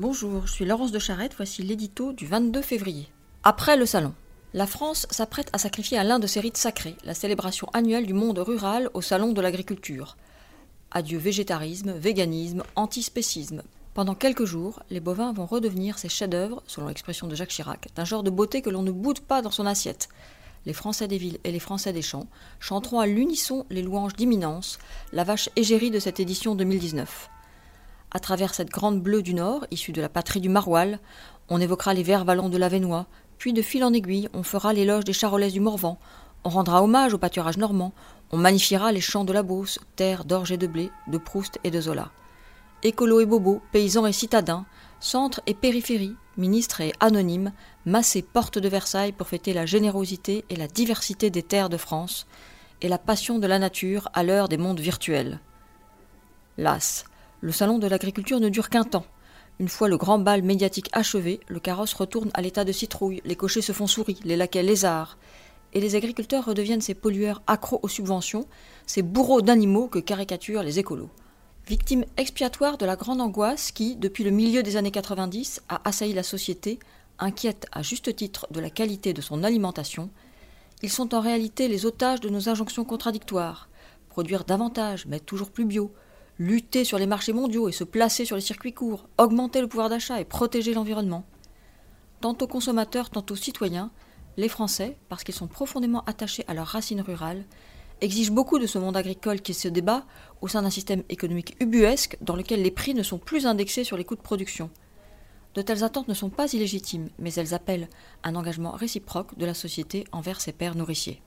Bonjour, je suis Laurence de Charette, voici l'édito du 22 février. Après le salon. La France s'apprête à sacrifier à l'un de ses rites sacrés, la célébration annuelle du monde rural au salon de l'agriculture. Adieu végétarisme, véganisme, antispécisme. Pendant quelques jours, les bovins vont redevenir ces chefs-d'œuvre, selon l'expression de Jacques Chirac, d'un genre de beauté que l'on ne boude pas dans son assiette. Les Français des villes et les Français des champs chanteront à l'unisson les louanges d'imminence, la vache égérie de cette édition 2019. À travers cette grande bleue du Nord, issue de la patrie du maroilles, on évoquera les verts vallons de l'Avenois, puis de fil en aiguille, on fera l'éloge des charolaises du Morvan, on rendra hommage au pâturage normand, on magnifiera les champs de la Beauce, terre d'orge et de blé, de Proust et de Zola. Écolos et bobos, paysans et citadins, centre et périphérie, ministres et anonymes, massés porte de Versailles pour fêter la générosité et la diversité des terres de France, et la passion de la nature à l'heure des mondes virtuels. Las, le salon de l'agriculture ne dure qu'un temps. Une fois le grand bal médiatique achevé, le carrosse retourne à l'état de citrouille, les cochers se font souris, les laquais lézards, et les agriculteurs redeviennent ces pollueurs accros aux subventions, ces bourreaux d'animaux que caricaturent les écolos. Victimes expiatoires de la grande angoisse qui, depuis le milieu des années 90, a assailli la société, inquiète à juste titre de la qualité de son alimentation, ils sont en réalité les otages de nos injonctions contradictoires. Produire davantage, mais toujours plus bio, lutter sur les marchés mondiaux et se placer sur les circuits courts, augmenter le pouvoir d'achat et protéger l'environnement. Tantôt consommateurs, tantôt citoyens, les Français, parce qu'ils sont profondément attachés à leurs racines rurales, exigent beaucoup de ce monde agricole qui se débat au sein d'un système économique ubuesque dans lequel les prix ne sont plus indexés sur les coûts de production. De telles attentes ne sont pas illégitimes, mais elles appellent un engagement réciproque de la société envers ses pères nourriciers.